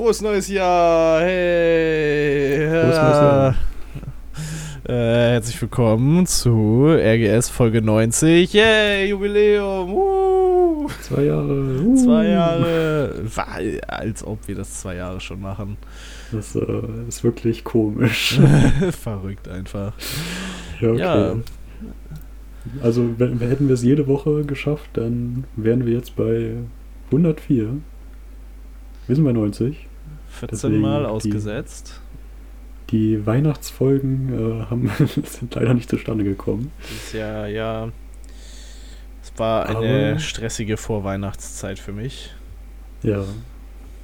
Frohes neues Jahr! Hey! Frohes neues Jahr. Äh, herzlich willkommen zu RGS Folge 90. Yay, Jubiläum! Uh. Zwei Jahre. Uh. Zwei Jahre. War, als ob wir das zwei Jahre schon machen. Das äh, ist wirklich komisch. Verrückt einfach. Ja, okay. Ja. Also, wenn, hätten wir es jede Woche geschafft, dann wären wir jetzt bei 104. Wir sind bei 90. 14 Deswegen Mal ausgesetzt. Die, die Weihnachtsfolgen äh, haben, sind leider nicht zustande gekommen. Dieses Jahr, ja. Es war eine Aber, stressige Vorweihnachtszeit für mich. Ja.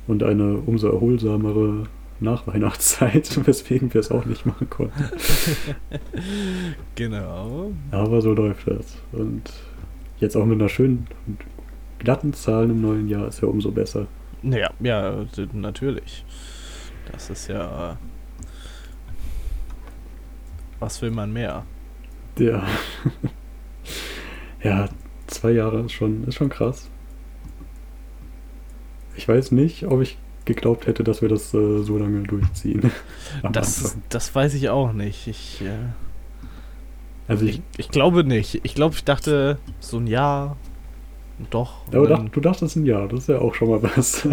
Und eine umso erholsamere Nachweihnachtszeit, weswegen wir es auch nicht machen konnten. genau. Aber so läuft das. Und jetzt auch mit einer schönen glatten Zahl im neuen Jahr ist ja umso besser. Ja, ja, natürlich. Das ist ja. Was will man mehr? Ja. ja, zwei Jahre ist schon, ist schon krass. Ich weiß nicht, ob ich geglaubt hätte, dass wir das äh, so lange durchziehen. das, das weiß ich auch nicht. Ich, äh, also ich, ich, ich, glaube nicht. Ich glaube, ich dachte so ein Jahr, doch. Aber dach, du dachtest ein Jahr, das ist ja auch schon mal was.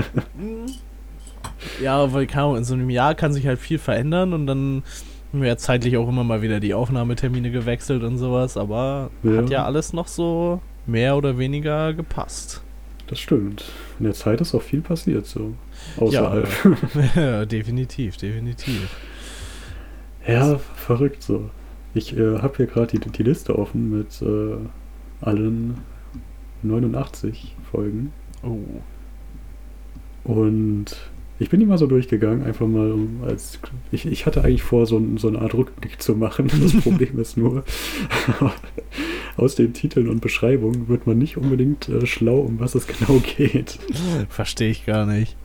ja, weil kann, in so einem Jahr kann sich halt viel verändern und dann haben wir ja zeitlich auch immer mal wieder die Aufnahmetermine gewechselt und sowas, aber ja. hat ja alles noch so mehr oder weniger gepasst. Das stimmt. In der Zeit ist auch viel passiert, so. Außerhalb. Ja, ja definitiv, definitiv. Ja, verrückt so. Ich äh, habe hier gerade die, die Liste offen mit äh, allen 89 Folgen. Oh. Und ich bin die mal so durchgegangen, einfach mal als. Ich, ich hatte eigentlich vor, so, so eine Art Rückblick zu machen. Das Problem ist nur, aus den Titeln und Beschreibungen wird man nicht unbedingt äh, schlau, um was es genau geht. Verstehe ich gar nicht.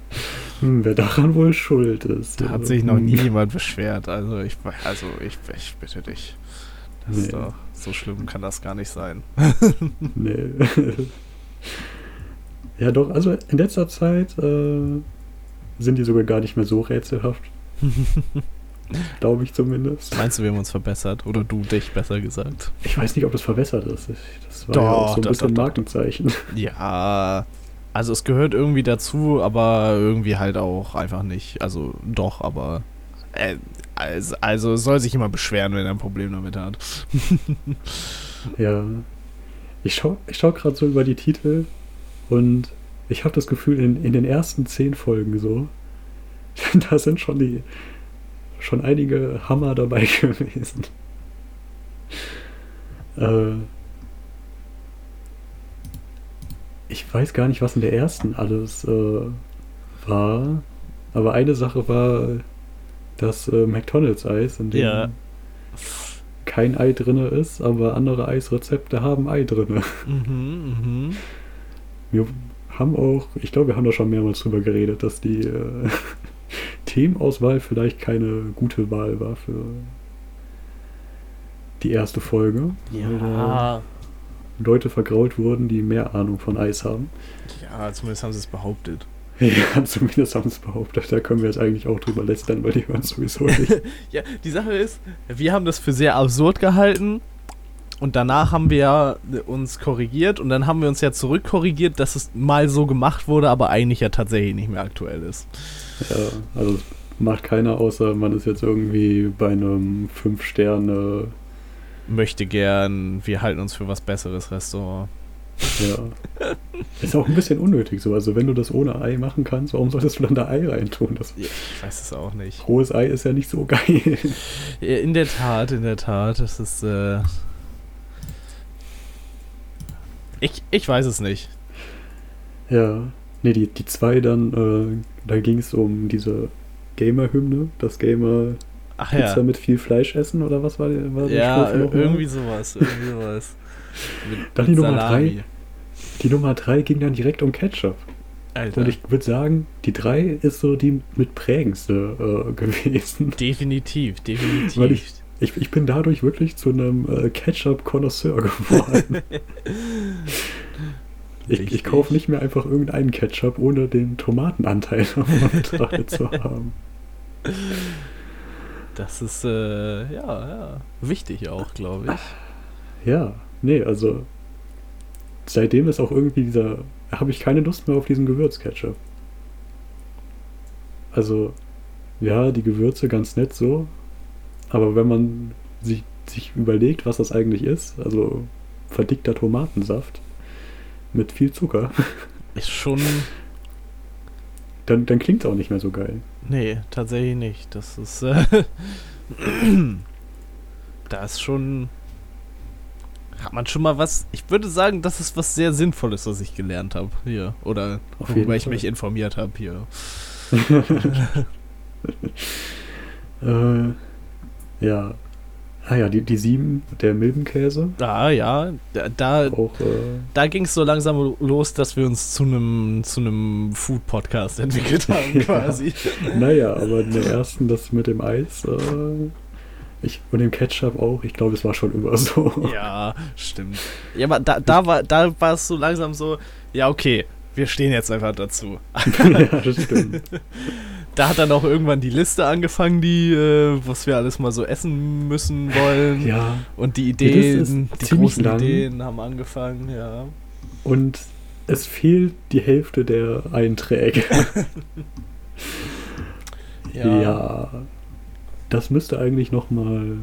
Hm, wer daran wohl schuld ist. Da hat sich noch nie jemand beschwert. Also ich, also ich, ich bitte dich. Das nee. ist doch, so schlimm kann das gar nicht sein. nee. ja, doch, also in letzter Zeit äh, sind die sogar gar nicht mehr so rätselhaft. Glaube ich zumindest. Meinst du, wir haben uns verbessert? Oder du dich besser gesagt? Ich weiß nicht, ob es verbessert ist. Das war doch, ja auch so ein doch, bisschen doch, Markenzeichen. Ja, also es gehört irgendwie dazu, aber irgendwie halt auch einfach nicht. Also doch, aber äh, also, also soll sich immer beschweren, wenn er ein Problem damit hat. ja. Ich schaue ich schau gerade so über die Titel und ich habe das Gefühl, in, in den ersten zehn Folgen so, da sind schon die schon einige Hammer dabei gewesen. Äh, ich weiß gar nicht, was in der ersten alles äh, war, aber eine Sache war das äh, McDonalds-Eis, in dem ja. kein Ei drin ist, aber andere Eisrezepte haben Ei drin. Mhm, mhm. Wir haben auch, ich glaube, wir haben da schon mehrmals drüber geredet, dass die äh, Themenauswahl vielleicht keine gute Wahl war für die erste Folge. Ja. Leute vergrault wurden, die mehr Ahnung von Eis haben. Ja, zumindest haben sie es behauptet. Ja, zumindest haben sie es behauptet. Da können wir jetzt eigentlich auch drüber lästern, weil die hören es sowieso nicht. ja, die Sache ist, wir haben das für sehr absurd gehalten und danach haben wir uns korrigiert und dann haben wir uns ja zurückkorrigiert, dass es mal so gemacht wurde, aber eigentlich ja tatsächlich nicht mehr aktuell ist. Ja, also macht keiner, außer man ist jetzt irgendwie bei einem 5-Sterne. Möchte gern, wir halten uns für was Besseres Restaurant. Ja. Ist auch ein bisschen unnötig so. Also wenn du das ohne Ei machen kannst, warum solltest du dann da Ei reintun? Das ja, ich weiß es auch nicht. Rohes Ei ist ja nicht so geil. In der Tat, in der Tat. Das ist. Äh ich, ich weiß es nicht. Ja. Ne, die, die zwei dann, äh, da ging es um diese Gamer-Hymne, das Gamer Ach, Pizza ja. mit viel Fleisch essen oder was war, war Ja, irgendwie sowas, irgendwie sowas. Mit, dann mit die Nummer drei. Die Nummer drei ging dann direkt um Ketchup. Alter. Und ich würde sagen, die drei ist so die mit prägendste äh, gewesen. Definitiv, definitiv. Weil ich, ich, ich bin dadurch wirklich zu einem äh, Ketchup-Konnoisseur geworden. Ich, ich kaufe nicht mehr einfach irgendeinen Ketchup, ohne den Tomatenanteil mit zu haben. Das ist, äh, ja, ja, wichtig auch, glaube ich. Ja, nee, also seitdem ist auch irgendwie dieser, habe ich keine Lust mehr auf diesen Gewürzketchup. Also, ja, die Gewürze ganz nett so, aber wenn man sich, sich überlegt, was das eigentlich ist, also verdickter Tomatensaft mit viel Zucker. Ist schon. Dann, dann klingt es auch nicht mehr so geil. Nee, tatsächlich nicht. Das ist. Äh, da ist schon. Hat man schon mal was. Ich würde sagen, das ist was sehr Sinnvolles, was ich gelernt habe hier. Oder worüber ich mich informiert habe hier. äh, ja, Ah ja, die, die sieben, der Milbenkäse. Ah ja, da, da, äh, da ging es so langsam los, dass wir uns zu einem zu Food-Podcast entwickelt haben quasi. naja, aber in der ersten, das mit dem Eis äh, ich, und dem Ketchup auch, ich glaube, es war schon immer so. Ja, stimmt. Ja, aber da, da war da war es so langsam so, ja okay, wir stehen jetzt einfach dazu. ja, das stimmt da hat dann auch irgendwann die Liste angefangen, die, äh, was wir alles mal so essen müssen wollen. Ja. Und die Ideen, die, großen lang. Ideen haben angefangen, ja. Und es fehlt die Hälfte der Einträge. ja. ja. Das müsste eigentlich nochmal,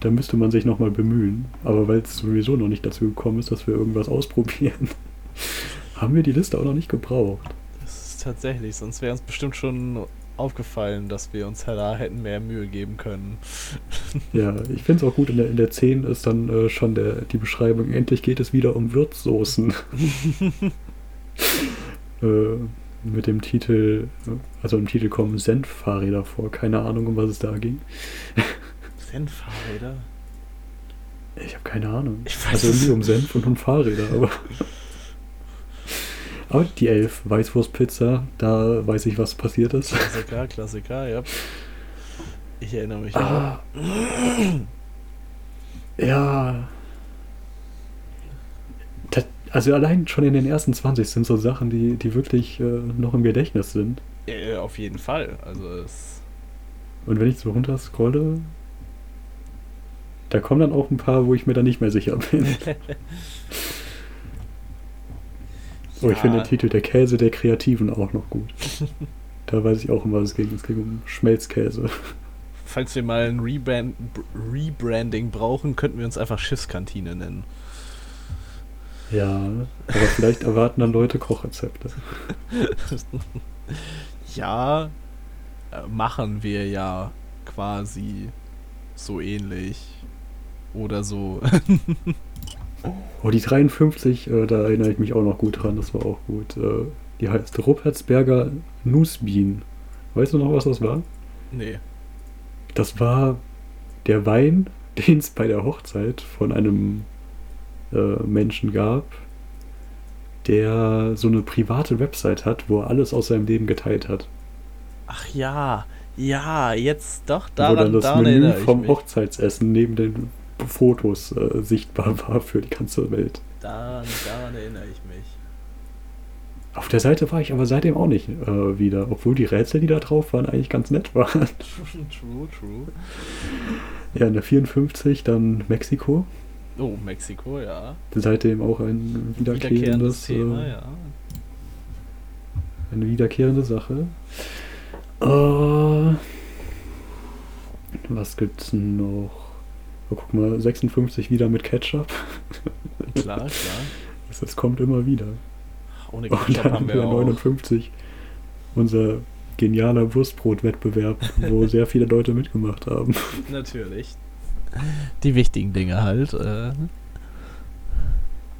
da müsste man sich nochmal bemühen. Aber weil es sowieso noch nicht dazu gekommen ist, dass wir irgendwas ausprobieren, haben wir die Liste auch noch nicht gebraucht tatsächlich, sonst wäre uns bestimmt schon aufgefallen, dass wir uns da hätten mehr Mühe geben können. Ja, ich finde es auch gut, in der, in der 10 ist dann äh, schon der, die Beschreibung, endlich geht es wieder um Würzsoßen. äh, mit dem Titel, also im Titel kommen Senffahrräder vor, keine Ahnung, um was es da ging. Senffahrräder? Ich habe keine Ahnung. Ich weiß also irgendwie um Senf und um Fahrräder, aber. Aber die Elf, Weißwurstpizza, da weiß ich, was passiert ist. Klassiker, Klassiker, ja. Ich erinnere mich. Ah. Ja. Das, also allein schon in den ersten 20 sind so Sachen, die, die wirklich äh, noch im Gedächtnis sind. Ja, auf jeden Fall. Also es Und wenn ich so runter scrolle, da kommen dann auch ein paar, wo ich mir dann nicht mehr sicher bin. Oh, ich finde den Titel Der Käse der Kreativen auch noch gut. da weiß ich auch, um was es ging. Es ging um Schmelzkäse. Falls wir mal ein Rebrand Rebranding brauchen, könnten wir uns einfach Schiffskantine nennen. Ja, aber vielleicht erwarten dann Leute Kochrezepte. ja, äh, machen wir ja quasi so ähnlich. Oder so. Oh, die 53, äh, da erinnere ich mich auch noch gut dran, das war auch gut. Äh, die heißt Ruppertsberger Nussbien. Weißt du noch, was das war? Nee. Das war der Wein, den es bei der Hochzeit von einem äh, Menschen gab, der so eine private Website hat, wo er alles aus seinem Leben geteilt hat. Ach ja, ja, jetzt doch daran, wo dann das Menü vom Hochzeitsessen neben den Fotos äh, sichtbar war für die ganze Welt. Daran, daran erinnere ich mich. Auf der Seite war ich aber seitdem auch nicht äh, wieder, obwohl die Rätsel, die da drauf waren, eigentlich ganz nett waren. true, true. Ja, in der 54 dann Mexiko. Oh, Mexiko, ja. Seitdem auch ein wiederkehrendes, wiederkehrendes Thema, äh, ja. Eine wiederkehrende Sache. Uh, was gibt's noch? Oh, guck mal, 56 wieder mit Ketchup. Klar, klar. Das, das kommt immer wieder. Ohne Ketchup Und dann haben wir 59 auch. unser genialer Wurstbrot-Wettbewerb, wo sehr viele Leute mitgemacht haben. Natürlich. Die wichtigen Dinge halt. Äh.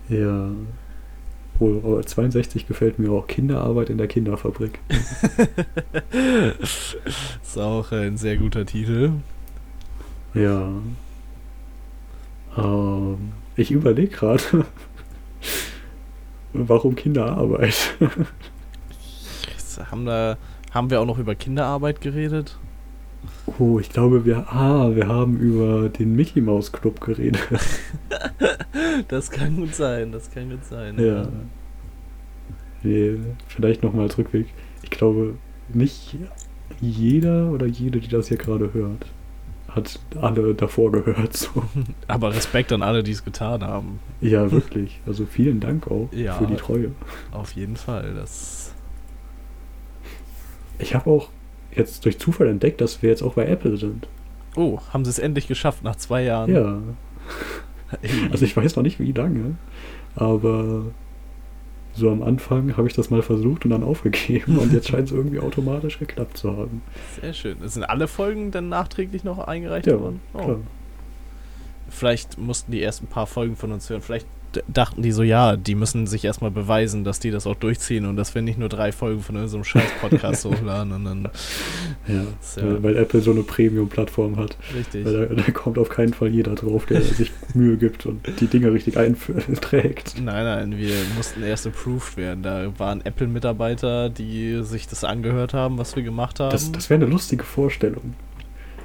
Ja. Oh, 62 gefällt mir auch Kinderarbeit in der Kinderfabrik. ist auch ein sehr guter Titel. Ja. Ähm, ich überlege gerade, warum Kinderarbeit? haben, da, haben wir auch noch über Kinderarbeit geredet? Oh, ich glaube, wir, ah, wir haben über den Mickey Mouse Club geredet. das kann gut sein, das kann gut sein. Ja. ja. Nee, vielleicht nochmal als Rückweg. Ich glaube, nicht jeder oder jede, die das hier gerade hört, hat alle davor gehört. So. Aber Respekt an alle, die es getan haben. Ja, wirklich. Also vielen Dank auch Ja. für die Treue. Auf jeden Fall. Das. Ich habe auch jetzt durch Zufall entdeckt, dass wir jetzt auch bei Apple sind. Oh, haben sie es endlich geschafft nach zwei Jahren. Ja. Also ich weiß noch nicht, wie lange, aber so am Anfang habe ich das mal versucht und dann aufgegeben und jetzt scheint es irgendwie automatisch geklappt zu haben. Sehr schön. Sind alle Folgen dann nachträglich noch eingereicht Ja, worden? Oh. klar. Vielleicht mussten die ersten paar Folgen von uns hören. Vielleicht dachten die so, ja, die müssen sich erstmal beweisen, dass die das auch durchziehen und dass wir nicht nur drei Folgen von unserem scheiß Podcast hochladen und dann. Ja, So. Weil, weil Apple so eine Premium-Plattform hat. Richtig. Weil da, da kommt auf keinen Fall jeder drauf, der sich Mühe gibt und die Dinge richtig einträgt. Nein, nein, wir mussten erst approved werden. Da waren Apple-Mitarbeiter, die sich das angehört haben, was wir gemacht haben. Das, das wäre eine lustige Vorstellung.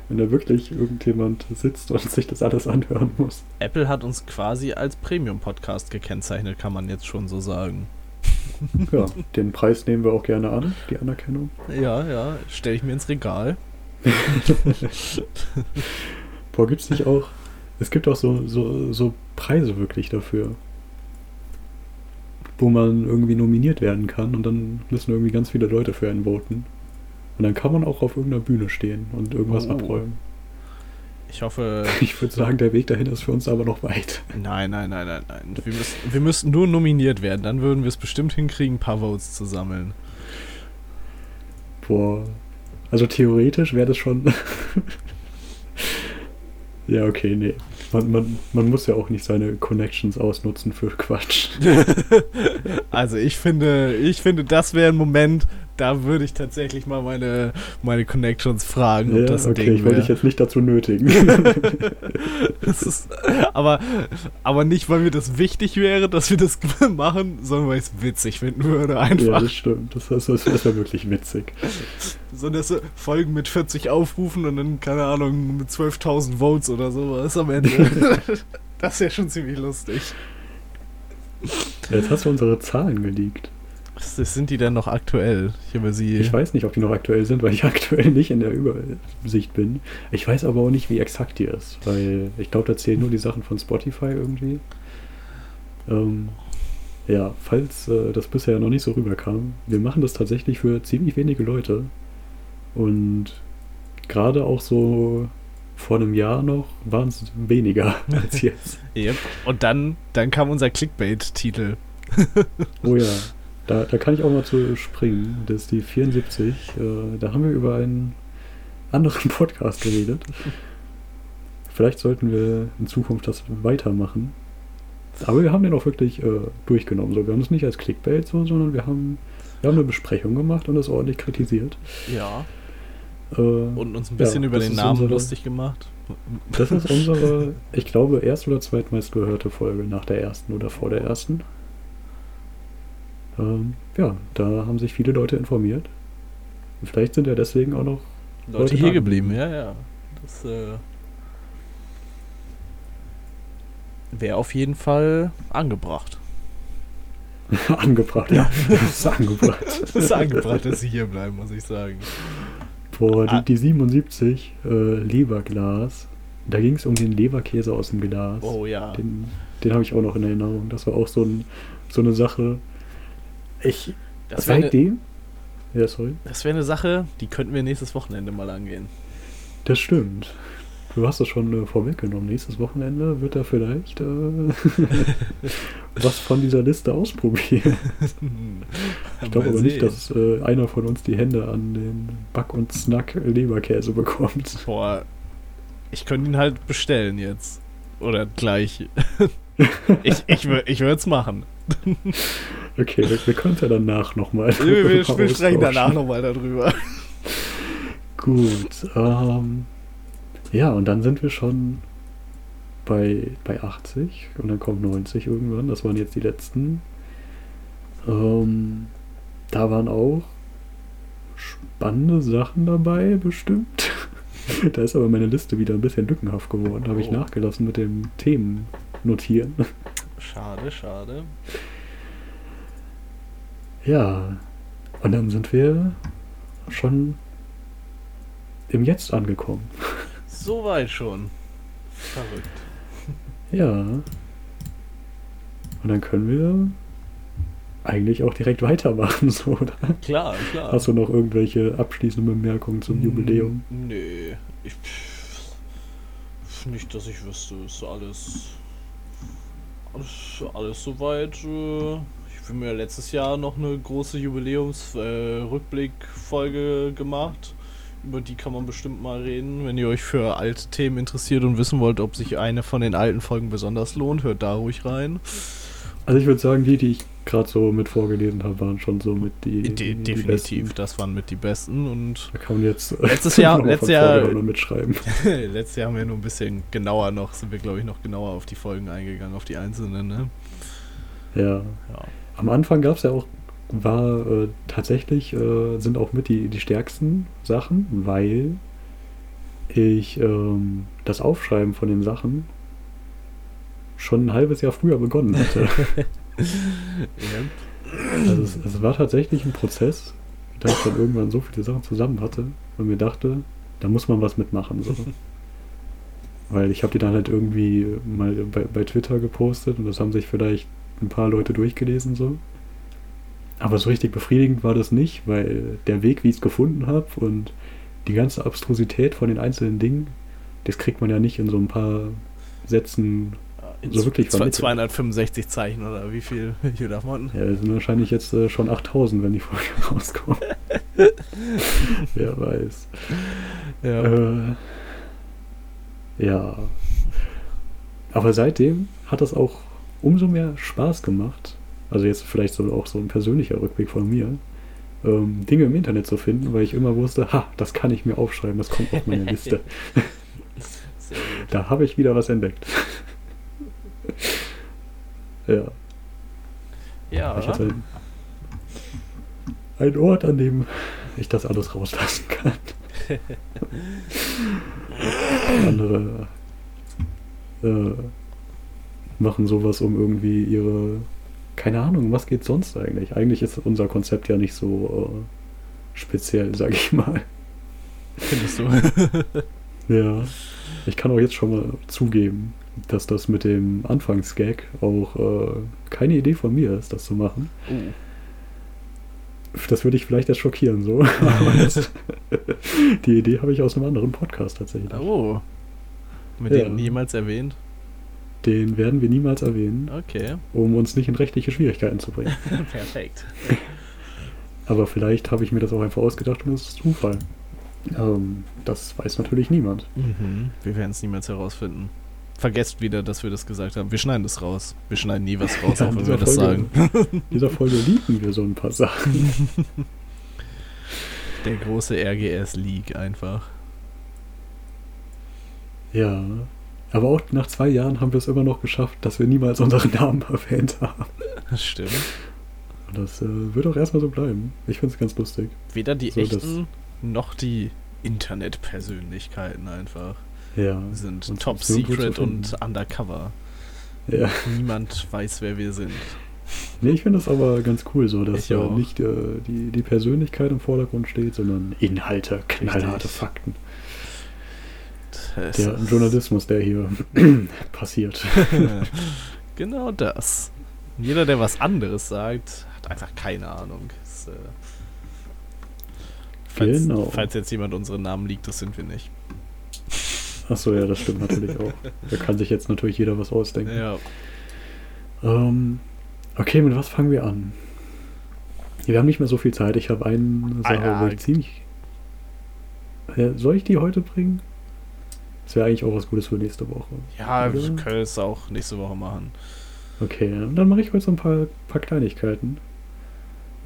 Wenn da wirklich irgendjemand sitzt und sich das alles anhören muss. Apple hat uns quasi als Premium-Podcast gekennzeichnet, kann man jetzt schon so sagen. Ja, den Preis nehmen wir auch gerne an, die Anerkennung. Ja, ja, stelle ich mir ins Regal. Boah, gibt's nicht auch. Es gibt auch so, so, so Preise wirklich dafür. Wo man irgendwie nominiert werden kann und dann müssen irgendwie ganz viele Leute für einen voten. Und dann kann man auch auf irgendeiner Bühne stehen und irgendwas Oh. abräumen. Ich hoffe. Ich würde sagen, der Weg dahin ist für uns aber noch weit. Nein, nein, nein, nein, nein. Wir müssen, wir müssten nur nominiert werden. Dann würden wir es bestimmt hinkriegen, ein paar Votes zu sammeln. Boah. Also theoretisch wäre das schon. ja, okay, nee. Man, man, man muss ja auch nicht seine Connections ausnutzen für Quatsch. Also ich finde, ich finde, das wäre ein Moment, da würde ich tatsächlich mal meine, meine Connections fragen, ob Ja, das ein okay, Ding ich wollte dich jetzt nicht dazu nötigen. Ist, aber, aber nicht, weil mir das wichtig wäre, dass wir das machen, sondern weil ich es witzig finden würde ja, einfach. das stimmt. Das, das, das wäre wirklich witzig. Sondern so Folgen mit 40 Aufrufen und dann, keine Ahnung, mit 12.000 Votes oder sowas am Ende. das wäre schon ziemlich lustig. Jetzt hast du unsere Zahlen geleakt. Sind die denn noch aktuell? Ich habe sie. Ich weiß nicht, ob die noch aktuell sind, weil ich aktuell nicht in der Übersicht bin. Ich weiß aber auch nicht, wie exakt die ist, weil ich glaube, da zählen nur die Sachen von Spotify irgendwie. Ähm, ja, falls äh, das bisher noch nicht so rüberkam, wir machen das tatsächlich für ziemlich wenige Leute. Und gerade auch so vor einem Jahr noch waren es weniger als jetzt. Yep. Und dann, dann kam unser Clickbait-Titel. Oh ja, da, da kann ich auch mal zu springen. Das ist die 74. Äh, da haben wir über einen anderen Podcast geredet. Vielleicht sollten wir in Zukunft das weitermachen. Aber wir haben den auch wirklich äh, durchgenommen. So, wir haben es nicht als Clickbait so, sondern wir haben, wir haben eine Besprechung gemacht und es ordentlich kritisiert. Ja. Äh, Und uns ein bisschen Ja, über das den Namen unsere- lustig gemacht. das ist unsere, ich glaube, erst oder zweitmeist gehörte Folge nach der ersten oder vor der ersten. Ähm, ja, da haben sich viele Leute informiert. Vielleicht sind ja deswegen auch noch Leute Leute hier geblieben, ja, ja. Das äh, wäre auf jeden Fall angebracht. angebracht. Ja, das ist angebracht. Das ist angebracht, dass sie hier bleiben, muss ich sagen. Boah, Ah. die, die 77 äh, Leberglas. Da ging es um den Leberkäse aus dem Glas. Oh ja. Den, den habe ich auch noch in Erinnerung. Das war auch so, ein, so eine Sache. Ich, Das wäre eine, seitdem. Ja, sorry. das wär eine Sache, die könnten wir nächstes Wochenende mal angehen. Das stimmt. Du hast es schon äh, vorweggenommen. Nächstes Wochenende wird er vielleicht äh, was von dieser Liste ausprobieren. Ich glaube aber nicht, dass äh, einer von uns die Hände an den Back- und Snack-Leberkäse bekommt. Boah, ich könnte ihn halt bestellen jetzt. Oder gleich. ich ich, ich würde es machen. Okay, wir, wir können ja danach nochmal. Wir, wir, wir sprechen danach nochmal darüber. Gut. Ähm, ja, und dann sind wir schon bei, bei 80 und dann kommt 90 irgendwann. Das waren jetzt die letzten. Ähm, da waren auch spannende Sachen dabei, bestimmt. da ist aber meine Liste wieder ein bisschen lückenhaft geworden. Da habe ich Oh. nachgelassen mit dem Themen notieren. Schade, schade. Ja, und dann sind wir schon im Jetzt angekommen. So weit schon. Verrückt. Ja. Und dann können wir eigentlich auch direkt weitermachen, so, oder? Klar, klar. Hast du noch irgendwelche abschließenden Bemerkungen zum Jubiläum? Nee. Ich, nicht, dass ich wüsste. Ist alles. Alles, alles soweit. Äh, ich habe mir letztes Jahr noch eine große Jubiläums-Rückblick-Folge äh, gemacht. Über die kann man bestimmt mal reden. Wenn ihr euch für alte Themen interessiert und wissen wollt, ob sich eine von den alten Folgen besonders lohnt, hört da ruhig rein. Also ich würde sagen, die, die ich gerade so mit vorgelesen habe, waren schon so mit die, De definitiv, die das waren mit die besten und da kann man jetzt letztes Jahr, letztes Jahr mitschreiben. letztes Jahr haben wir nur ein bisschen genauer noch, sind wir glaube ich noch genauer auf die Folgen eingegangen, auf die einzelnen, ne? Ja. ja. Am Anfang gab es ja auch war äh, tatsächlich, äh, sind auch mit die, die stärksten Sachen, weil ich ähm, das Aufschreiben von den Sachen schon ein halbes Jahr früher begonnen hatte. ja. Also es, es, war tatsächlich ein Prozess, da ich dann irgendwann so viele Sachen zusammen hatte und mir dachte, da muss man was mitmachen. So. Weil ich habe die dann halt irgendwie mal bei, bei Twitter gepostet und das haben sich vielleicht ein paar Leute durchgelesen so. Aber so richtig befriedigend war das nicht, weil der Weg, wie ich es gefunden habe und die ganze Abstrusität von den einzelnen Dingen, das kriegt man ja nicht in so ein paar Sätzen so wirklich vermittelt. 265 Zeichen oder wie viel hier man? Ja, das sind wahrscheinlich jetzt äh, schon 8000, wenn die Folge rauskommt. Wer weiß. Ja. Äh, ja. Aber seitdem hat das auch umso mehr Spaß gemacht. Also jetzt vielleicht so auch so ein persönlicher Rückblick von mir. Ähm, Dinge im Internet zu finden, weil ich immer wusste, ha, das kann ich mir aufschreiben, das kommt auf meine Liste. da habe ich wieder was entdeckt. ja. Ja. Ich hatte einen Ort, an dem ich das alles rauslassen kann. Andere äh, machen sowas, um irgendwie ihre. Keine Ahnung, was geht sonst eigentlich? Eigentlich ist unser Konzept ja nicht so äh, speziell, sag ich mal. Findest du? ja. Ich kann auch jetzt schon mal zugeben, dass das mit dem Anfangsgag auch äh, keine Idee von mir ist, das zu machen. Uh. Das würde ich vielleicht erst schockieren, so. das, die Idee habe ich aus einem anderen Podcast tatsächlich. Oh. Mit ja. dem niemals erwähnt? Den werden wir niemals erwähnen. Okay. Um uns nicht in rechtliche Schwierigkeiten zu bringen. Perfekt. Aber vielleicht habe ich mir das auch einfach ausgedacht und es ist Zufall. Ähm, das weiß natürlich niemand. Mhm. Wir werden es niemals herausfinden. Vergesst wieder, dass wir das gesagt haben. Wir schneiden das raus. Wir schneiden nie was raus, ja, auch wenn wir das sagen. In dieser Folge lieben wir so ein paar Sachen. Der große RGS-Leak einfach. Ja. Aber auch nach zwei Jahren haben wir es immer noch geschafft, dass wir niemals unseren Namen erwähnt haben. Das stimmt. Und das äh, wird auch erstmal so bleiben. Ich finde es ganz lustig. Weder die so, echten noch die Internetpersönlichkeiten einfach. Ja. sind top secret und undercover. Ja. Niemand weiß, wer wir sind. Nee, ich finde das aber ganz cool, so dass äh, nicht äh, die, die Persönlichkeit im Vordergrund steht, sondern Inhalte, knallharte Fakten. Das der Journalismus, der hier passiert. genau das. Jeder, der was anderes sagt, hat einfach keine Ahnung. Das, äh, falls, genau. falls jetzt jemand unseren Namen liegt, das sind wir nicht. Achso, ja, das stimmt natürlich auch. Da kann sich jetzt natürlich jeder was ausdenken. Ja. Ähm, okay, mit was fangen wir an? Wir haben nicht mehr so viel Zeit. Ich habe eine Sache, ah, ja. wo ich ziemlich. Soll ich die heute bringen? Das wäre eigentlich auch was Gutes für nächste Woche. Ja, Oder? wir können es auch nächste Woche machen. Okay, dann mache ich heute so ein paar, paar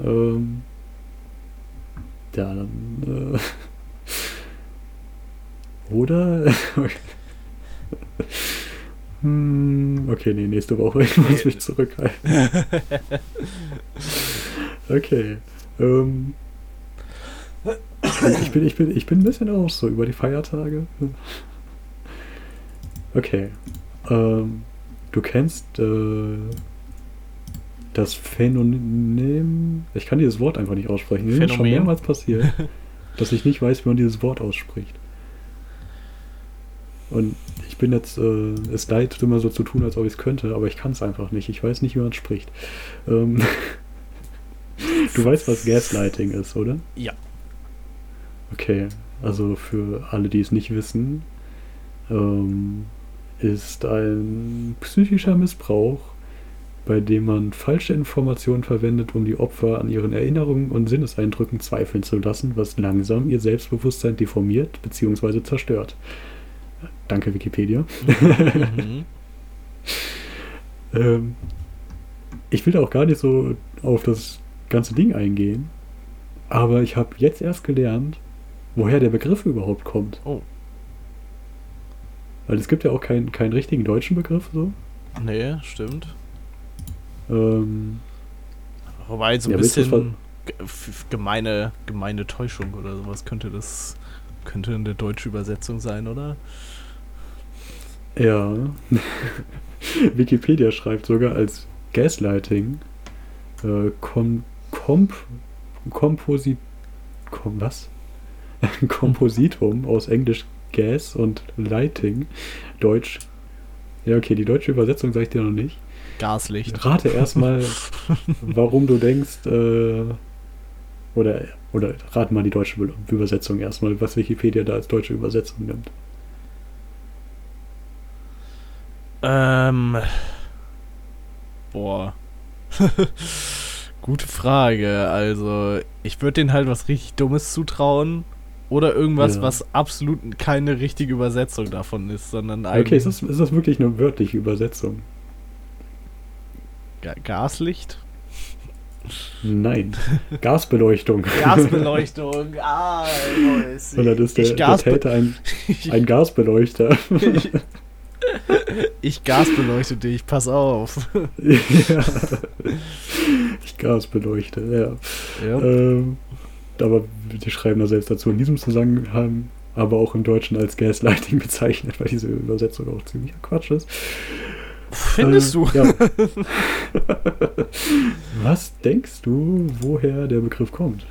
Ähm, ja, dann. Äh, oder? hm, okay, nee, nächste Woche. Ich muss mich zurückhalten. okay. Ähm, ich, bin, ich, bin, ich bin ein bisschen auch so über die Feiertage. Okay. Ähm, du kennst äh, das Phänomen. Ich kann dieses Wort einfach nicht aussprechen. Mir ist schon Phänomen? mehrmals passiert, dass ich nicht weiß, wie man dieses Wort ausspricht. Und ich bin jetzt, äh, es leid, immer so zu tun, als ob ich es könnte, aber ich kann es einfach nicht. Ich weiß nicht, wie man es spricht. Ähm, du weißt, was Gaslighting ist, oder? Ja. Okay, also für alle, die es nicht wissen, ähm, ist ein psychischer Missbrauch, bei dem man falsche Informationen verwendet, um die Opfer an ihren Erinnerungen und Sinneseindrücken zweifeln zu lassen, was langsam ihr Selbstbewusstsein deformiert bzw. zerstört. Danke, Wikipedia. Mhm. Ähm, ich will auch gar nicht so auf das ganze Ding eingehen, aber ich habe jetzt erst gelernt, woher der Begriff überhaupt kommt. Oh. Weil es gibt ja auch keinen keinen richtigen deutschen Begriff so. Nee, stimmt. Ähm, Wobei so ein Ja, bisschen gemeine, gemeine Täuschung oder sowas könnte das könnte eine deutsche Übersetzung sein, oder? ja. Wikipedia schreibt sogar als Gaslighting äh, kom, komp, Komposit. Kom, was? Kompositum aus Englisch Gas und Lighting. Deutsch. Ja, okay, die deutsche Übersetzung sage ich dir noch nicht. Gaslicht. Rate erstmal, warum du denkst, äh, oder, oder rate mal die deutsche Be- Übersetzung erstmal, was Wikipedia da als deutsche Übersetzung nimmt. Ähm. Boah. Gute Frage. Also, ich würde denen halt was richtig Dummes zutrauen. Oder irgendwas, Ja. was absolut keine richtige Übersetzung davon ist, sondern Okay, eigentlich ist das, ist das wirklich eine wörtliche Übersetzung? Ga Gaslicht? Nein. Gasbeleuchtung. Gasbeleuchtung. ah. Und dann ist der, ich, Gasbe Täter ein, ein Gasbeleuchter. ich, ich gasbeleuchte dich, pass auf. ja. Ich gasbeleuchte, ja. Ja. Ähm, aber die schreiben da selbst dazu in diesem Zusammenhang, aber auch im Deutschen als Gaslighting bezeichnet, weil diese Übersetzung auch ziemlich Quatsch ist. Findest Äh, du? Ja. Was denkst du, woher der Begriff kommt?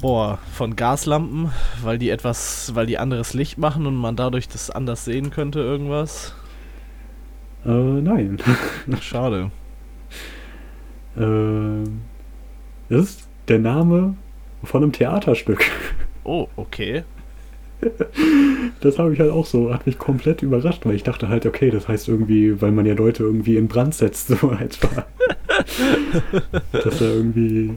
Boah, von Gaslampen, weil die etwas, weil die anderes Licht machen und man dadurch das anders sehen könnte, irgendwas. Äh, nein. Schade. Ähm, das ist der Name von einem Theaterstück. Oh, okay. Das habe ich halt auch so, hat mich komplett überrascht, weil ich dachte halt, okay, das heißt irgendwie, weil man ja Leute irgendwie in Brand setzt, so etwa. dass da irgendwie,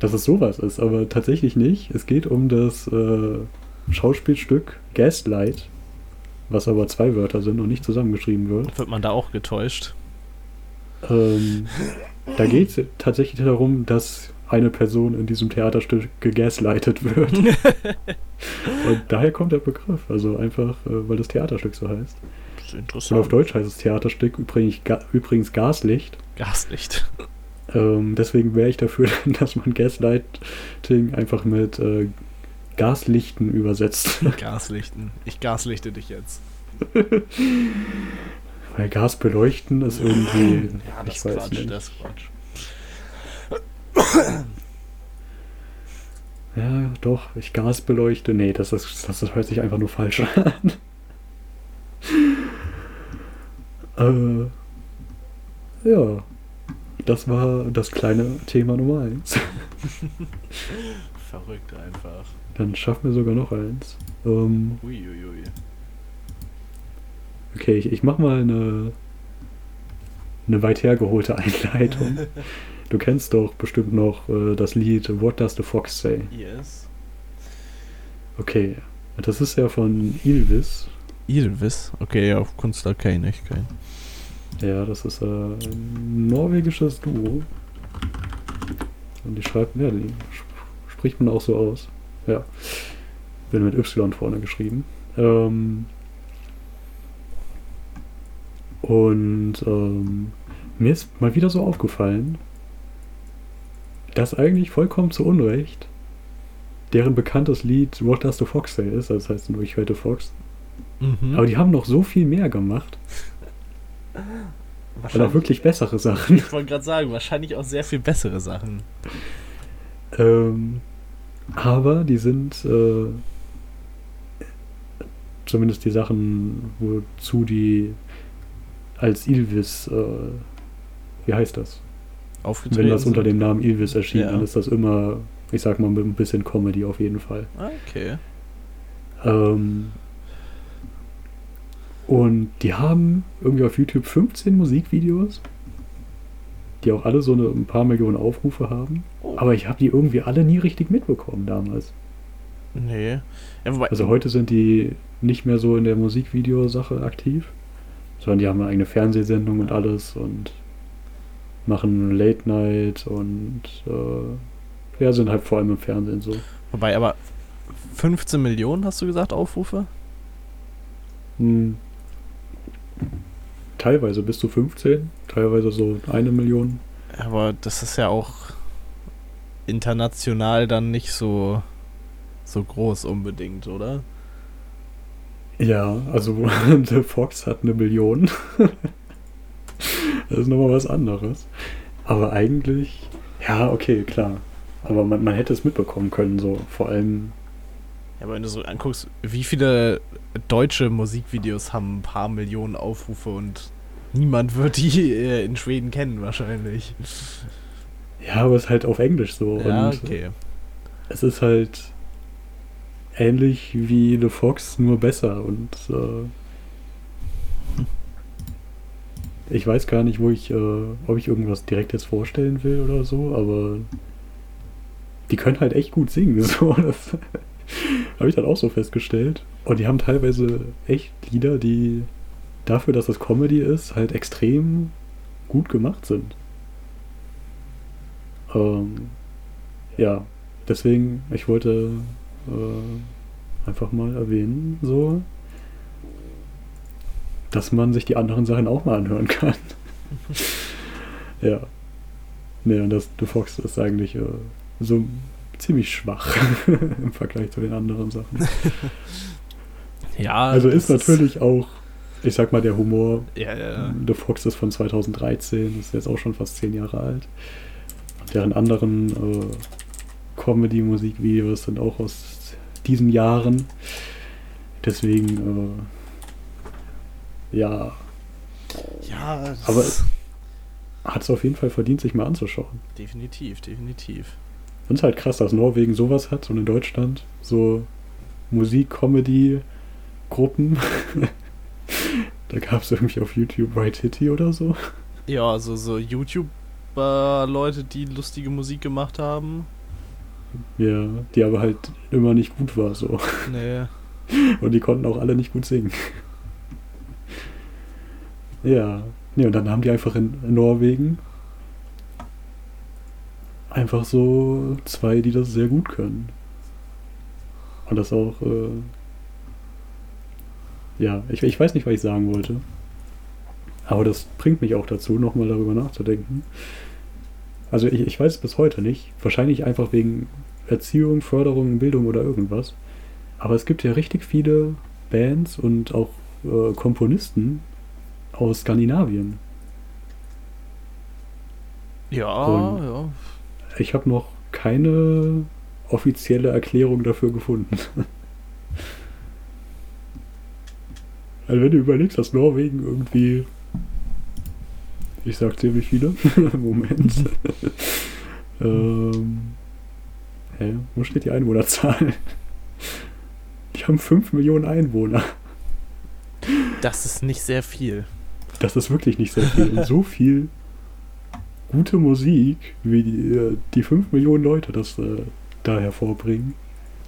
dass es sowas ist, aber tatsächlich nicht. Es geht um das äh, Schauspielstück Gaslight, was aber zwei Wörter sind und nicht zusammengeschrieben wird. Wird man da auch getäuscht? Ähm, da geht es tatsächlich darum, dass eine Person in diesem Theaterstück gegaslightet wird. und daher kommt der Begriff. Also einfach, äh, weil das Theaterstück so heißt. Das ist Und auf interessant. Deutsch heißt das Theaterstück übrigens, Ga übrigens Gaslicht. Gaslicht. Ähm, deswegen wäre ich dafür, dass man Gaslighting einfach mit äh, Gaslichten übersetzt. Gaslichten. Ich gaslichte dich jetzt. Weil Gas beleuchten ist irgendwie. Ja, das ich ist weiß Quatsch, nicht. das ist Quatsch. Ja, doch, ich Gas beleuchte. Nee, das, ist, das, das hört sich einfach nur falsch an. äh, ja, das war das kleine Thema Nummer 1. Verrückt einfach. Dann schaffen wir sogar noch eins. Ähm, Uiuiui. okay, ich, ich mach mal eine, eine weit hergeholte Einleitung. Du kennst doch bestimmt noch äh, das Lied What Does the Fox Say? Yes. Okay, das ist ja von Ylvis. Ylvis? Okay, ja, Künstler kenne ich kein. Ja, das ist äh, ein norwegisches Duo. Und die schreibt, ja, die sp- spricht man auch so aus. Ja. Bin mit Y vorne geschrieben. Ähm, und ähm, mir ist mal wieder so aufgefallen, dass eigentlich vollkommen zu Unrecht deren bekanntes Lied What Does the Fox Say ist, das heißt nur Ich hörte Fox. Mhm. Aber die haben noch so viel mehr gemacht. Oder auch wirklich bessere Sachen. Ich wollte gerade sagen, wahrscheinlich auch sehr viel bessere Sachen. Ähm, aber die sind äh, zumindest die Sachen, wozu die als Ilvis, äh, wie heißt das? Wenn das unter dem Namen Ilvis erschien, ja. dann ist das immer, ich sag mal, mit ein bisschen Comedy auf jeden Fall. Okay. Ähm, und die haben irgendwie auf YouTube 15 Musikvideos, die auch alle so eine, ein paar Millionen Aufrufe haben. Oh. Aber ich habe die irgendwie alle nie richtig mitbekommen damals. Nee. Ja, also heute sind die nicht mehr so in der Musikvideosache aktiv, sondern die haben eine eigene Fernsehsendung und alles und machen Late Night und äh, ja, sind halt vor allem im Fernsehen so. Wobei aber 15 Millionen, hast du gesagt, Aufrufe? Hm. Teilweise bis zu 15, teilweise so eine Million. Aber das ist ja auch international dann nicht so, so groß unbedingt, oder? Ja, also The Fox hat eine Million. das ist nochmal was anderes. Aber eigentlich, ja, okay, klar. Aber man, man hätte es mitbekommen können, so vor allem ja, aber wenn du so anguckst, wie viele deutsche Musikvideos haben ein paar Millionen Aufrufe und niemand wird die äh, in Schweden kennen wahrscheinlich. Ja, aber es ist halt auf Englisch so. Ja, okay. Es ist halt ähnlich wie The Fox, nur besser und äh, ich weiß gar nicht, wo ich, äh, ob ich irgendwas direkt jetzt vorstellen will oder so, aber die können halt echt gut singen. So. Das habe ich dann auch so festgestellt. Und die haben teilweise echt Lieder, die dafür, dass es Comedy ist, halt extrem gut gemacht sind. Ähm, ja, deswegen, ich wollte äh, einfach mal erwähnen, so, dass man sich die anderen Sachen auch mal anhören kann. ja. Nee, und das The Fox ist eigentlich äh, so ziemlich schwach im Vergleich zu den anderen Sachen. ja. Also ist natürlich ist auch, ich sag mal, der Humor. Ja, ja. The Fox ist von 2013, ist jetzt auch schon fast zehn Jahre alt. Und deren anderen äh, Comedy-Musikvideos sind auch aus diesen Jahren. Deswegen, äh, ja. Ja, aber hat es auf jeden Fall verdient, sich mal anzuschauen. Definitiv, definitiv. Und es ist halt krass, dass Norwegen sowas hat und in Deutschland so Musik-Comedy-Gruppen. da gab es irgendwie auf YouTube Right Hitty oder so. Ja, also so YouTuber-Leute, die lustige Musik gemacht haben. Ja, die aber halt immer nicht gut war so. Nee. Und die konnten auch alle nicht gut singen. Ja. Nee, und dann haben die einfach in Norwegen einfach so zwei, die das sehr gut können. Und das auch, äh, ja, ich, ich weiß nicht, was ich sagen wollte. Aber das bringt mich auch dazu, nochmal darüber nachzudenken. Also ich, ich weiß es bis heute nicht. Wahrscheinlich einfach wegen Erziehung, Förderung, Bildung oder irgendwas. Aber es gibt ja richtig viele Bands und auch äh, Komponisten aus Skandinavien. Ja, und ja ich habe noch keine offizielle Erklärung dafür gefunden. also wenn du überlegst, dass Norwegen irgendwie, ich sag ziemlich viele, Moment. ähm, hä, wo steht die Einwohnerzahl? Die haben 5 Millionen Einwohner. Das ist nicht sehr viel. Das ist wirklich nicht sehr viel. Und so viel gute Musik, wie die, äh, die 5 Millionen Leute das äh, da hervorbringen,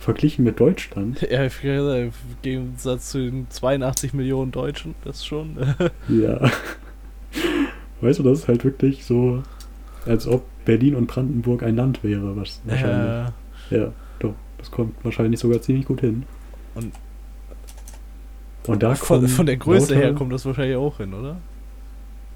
verglichen mit Deutschland. Ja, im Gegensatz zu den 82 Millionen Deutschen, das schon. ja. Weißt du, das ist halt wirklich so, als ob Berlin und Brandenburg ein Land wäre, was wahrscheinlich. Äh. Ja, doch. Das kommt wahrscheinlich sogar ziemlich gut hin. Und, und da von, von der Größe her kommt das wahrscheinlich auch hin, oder?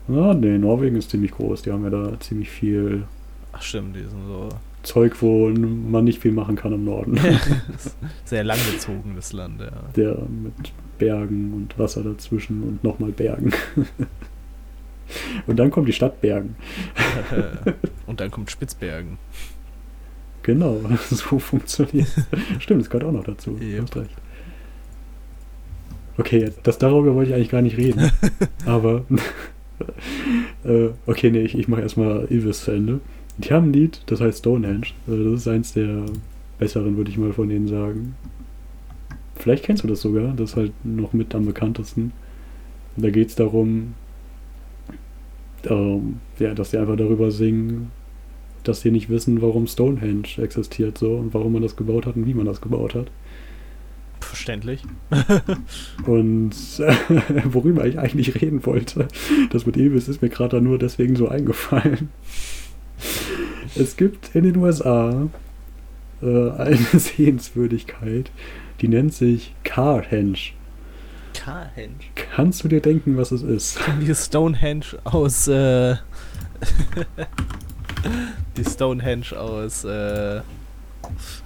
Ja, nee, Norwegen ist ziemlich groß. Die haben ja da ziemlich viel. Ach, stimmt, die sind so. Zeug, wo man nicht viel machen kann im Norden. Sehr langgezogenes Land, ja. Der mit Bergen und Wasser dazwischen und nochmal Bergen. Und dann kommt die Stadt Bergen. Und dann kommt Spitzbergen. Genau, so funktioniert Stimmt, das gehört auch noch dazu. Yep. Okay, das darüber wollte ich eigentlich gar nicht reden. aber äh, okay, nee, ich, ich mache erstmal Ilvis zu Ende. Die haben ein Lied, das heißt Stonehenge. Also das ist eins der besseren, würde ich mal von denen sagen. Vielleicht kennst du das sogar, das ist halt noch mit am bekanntesten. Da geht es darum, ähm, ja, dass sie einfach darüber singen, dass sie nicht wissen, warum Stonehenge existiert so und warum man das gebaut hat und wie man das gebaut hat. Verständlich. Und äh, worüber ich eigentlich reden wollte, das mit Elvis ist mir gerade nur deswegen so eingefallen. Es gibt in den USA äh, eine Sehenswürdigkeit, die nennt sich Carhenge. Carhenge. Kannst du dir denken, was es ist? Die Stonehenge aus, äh, die Stonehenge aus, äh,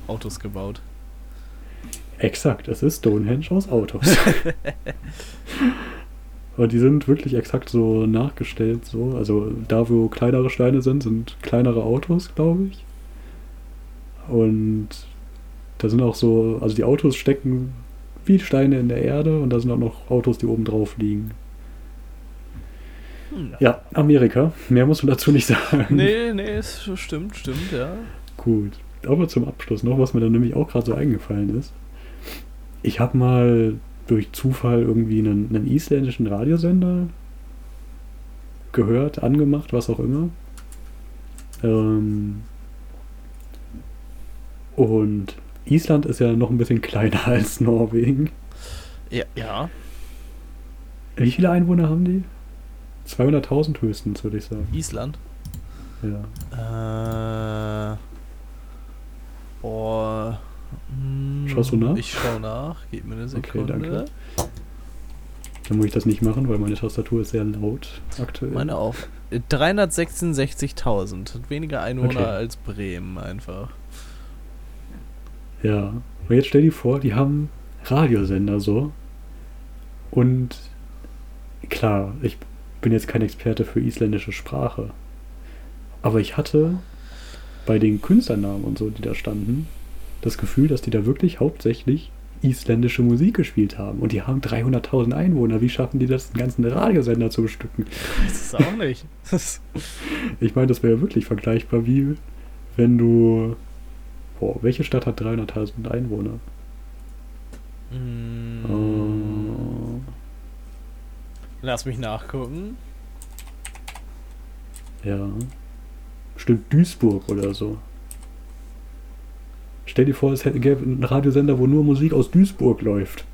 Autos gebaut. Exakt, es ist Stonehenge aus Autos. Und die sind wirklich exakt so nachgestellt, so. Also da, wo kleinere Steine sind, sind kleinere Autos, glaube ich. Und da sind auch so, also die Autos stecken wie Steine in der Erde und da sind auch noch Autos, die oben drauf liegen. Hm. Ja, Amerika. Mehr muss man dazu nicht sagen. Nee, nee, es stimmt, stimmt, ja. Gut. Aber zum Abschluss noch, was mir dann nämlich auch gerade so eingefallen ist. Ich habe mal durch Zufall irgendwie einen, einen isländischen Radiosender gehört, angemacht, was auch immer. Ähm und Island ist ja noch ein bisschen kleiner als Norwegen. Ja, ja. Wie viele Einwohner haben die? 200.000 höchstens, würde ich sagen. Island. Ja. Äh. Boah. Schaust du nach? Ich schau nach. Gib mir eine Okay, Sekunde. danke. Dann muss ich das nicht machen, weil meine Tastatur ist sehr laut aktuell. Meine auch. Äh, 366.000. Hat Weniger Einwohner Okay. als Bremen einfach. Ja. Und jetzt stell dir vor, die haben Radiosender so. Und klar, ich bin jetzt kein Experte für isländische Sprache. Aber ich hatte bei den Künstlernamen und so, die da standen, das Gefühl, dass die da wirklich hauptsächlich isländische Musik gespielt haben. Und die haben 300.000 Einwohner. Wie schaffen die das, den ganzen Radiosender zu bestücken? Das ist auch nicht. Ich meine, das wäre ja wirklich vergleichbar wie wenn du. Boah, welche Stadt hat 300.000 Einwohner? Mm, Äh, Lass mich nachgucken. ja. Bestimmt Duisburg oder so. Stell dir vor, es gäbe einen Radiosender, wo nur Musik aus Duisburg läuft.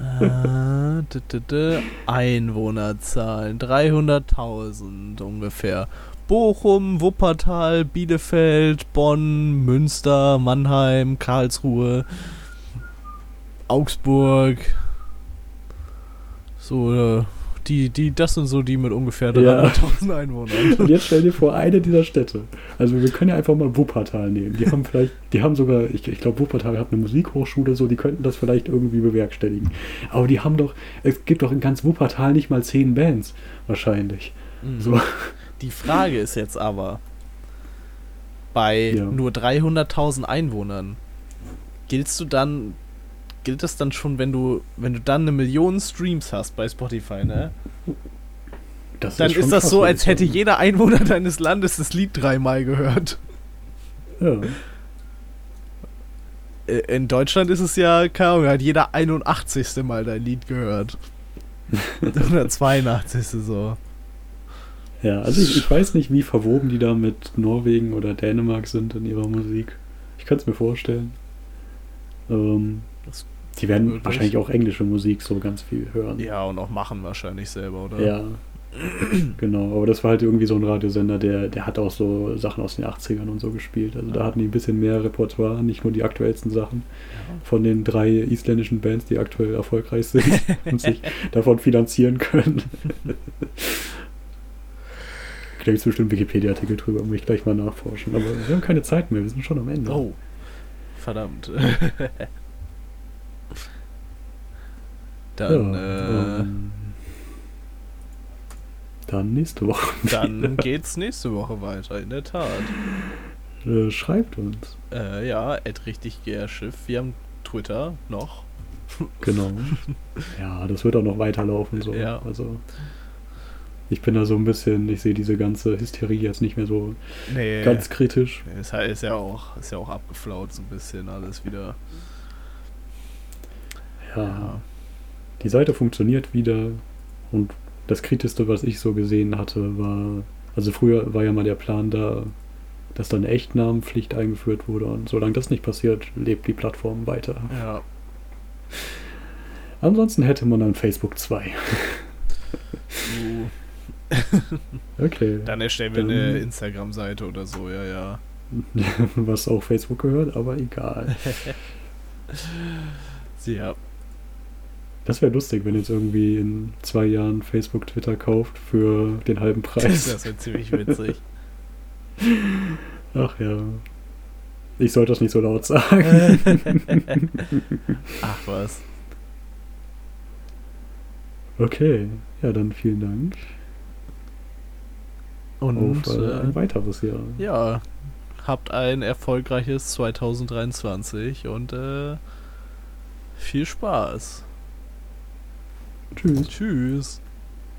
-d Einwohnerzahlen 300.000 ungefähr. Bochum, Wuppertal, Bielefeld, Bonn, Münster, Mannheim, Karlsruhe, Augsburg. So, äh, die, die, das sind so die mit ungefähr Ja. 300.000 Einwohnern. Und jetzt stell dir vor, eine dieser Städte. Also wir können ja einfach mal Wuppertal nehmen. Die haben vielleicht, die haben sogar, ich, ich glaube Wuppertal hat eine Musikhochschule, so, die könnten das vielleicht irgendwie bewerkstelligen. Aber die haben doch, es gibt doch in ganz Wuppertal nicht mal zehn Bands, wahrscheinlich. Mhm. So. Die Frage ist jetzt aber, bei Ja. nur 300.000 Einwohnern, giltst du dann, gilt das dann schon, wenn du, wenn du dann eine Million Streams hast bei Spotify, ne? Das Dann schon ist das so, als hätte jeder Einwohner deines Landes das Lied dreimal gehört. Ja. In Deutschland ist es ja, keine Ahnung, hat jeder 81. Mal dein Lied gehört. Oder 82. so. Ja, also ich, ich weiß nicht, wie verwoben die da mit Norwegen oder Dänemark sind in ihrer Musik. Ich kann es mir vorstellen. Ähm, Das die werden möglich. wahrscheinlich auch englische Musik so ganz viel hören. Ja, und auch machen wahrscheinlich selber, oder? Ja. genau, aber das war halt irgendwie so ein Radiosender, der, der hat auch so Sachen aus den 80ern und so gespielt. Also da hatten die ein bisschen mehr Repertoire, nicht nur die aktuellsten Sachen von den drei isländischen Bands, die aktuell erfolgreich sind und sich davon finanzieren können. Da gibt es bestimmt Wikipedia-Artikel drüber, muss ich gleich mal nachforschen. Aber wir haben keine Zeit mehr, wir sind schon am Ende. Oh. Verdammt. Dann, ja, äh, ähm, Dann nächste Woche. Dann geht's nächste Woche weiter, in der Tat. Äh, schreibt uns. Äh, ja, richtig Schiff. Wir haben Twitter noch. Genau. Ja, das wird auch noch weiterlaufen. So. Ja. Also ich bin da so ein bisschen, ich sehe diese ganze Hysterie jetzt nicht mehr so nee, ganz kritisch. Ist, ist, ja auch, ist ja auch abgeflaut so ein bisschen alles wieder. Ja. ja. Die Seite funktioniert wieder und das Kritischste, was ich so gesehen hatte, war, also früher war ja mal der Plan da, dass dann Echtnamenpflicht eingeführt wurde und solange das nicht passiert, lebt die Plattform weiter. Ja. Ansonsten hätte man dann Facebook 2. Uh. okay. Dann erstellen wir dann, eine Instagram-Seite oder so, ja, ja. Was auch Facebook gehört, aber egal. ja. Das wäre lustig, wenn jetzt irgendwie in zwei Jahren Facebook Twitter kauft für den halben Preis. Das wäre ziemlich witzig. Ach ja. Ich sollte das nicht so laut sagen. Ach was. Okay, ja, dann vielen Dank. Und auf, äh, ein weiteres Jahr. Ja, habt ein erfolgreiches 2023 und äh, viel Spaß. Tschüss. Tschüss.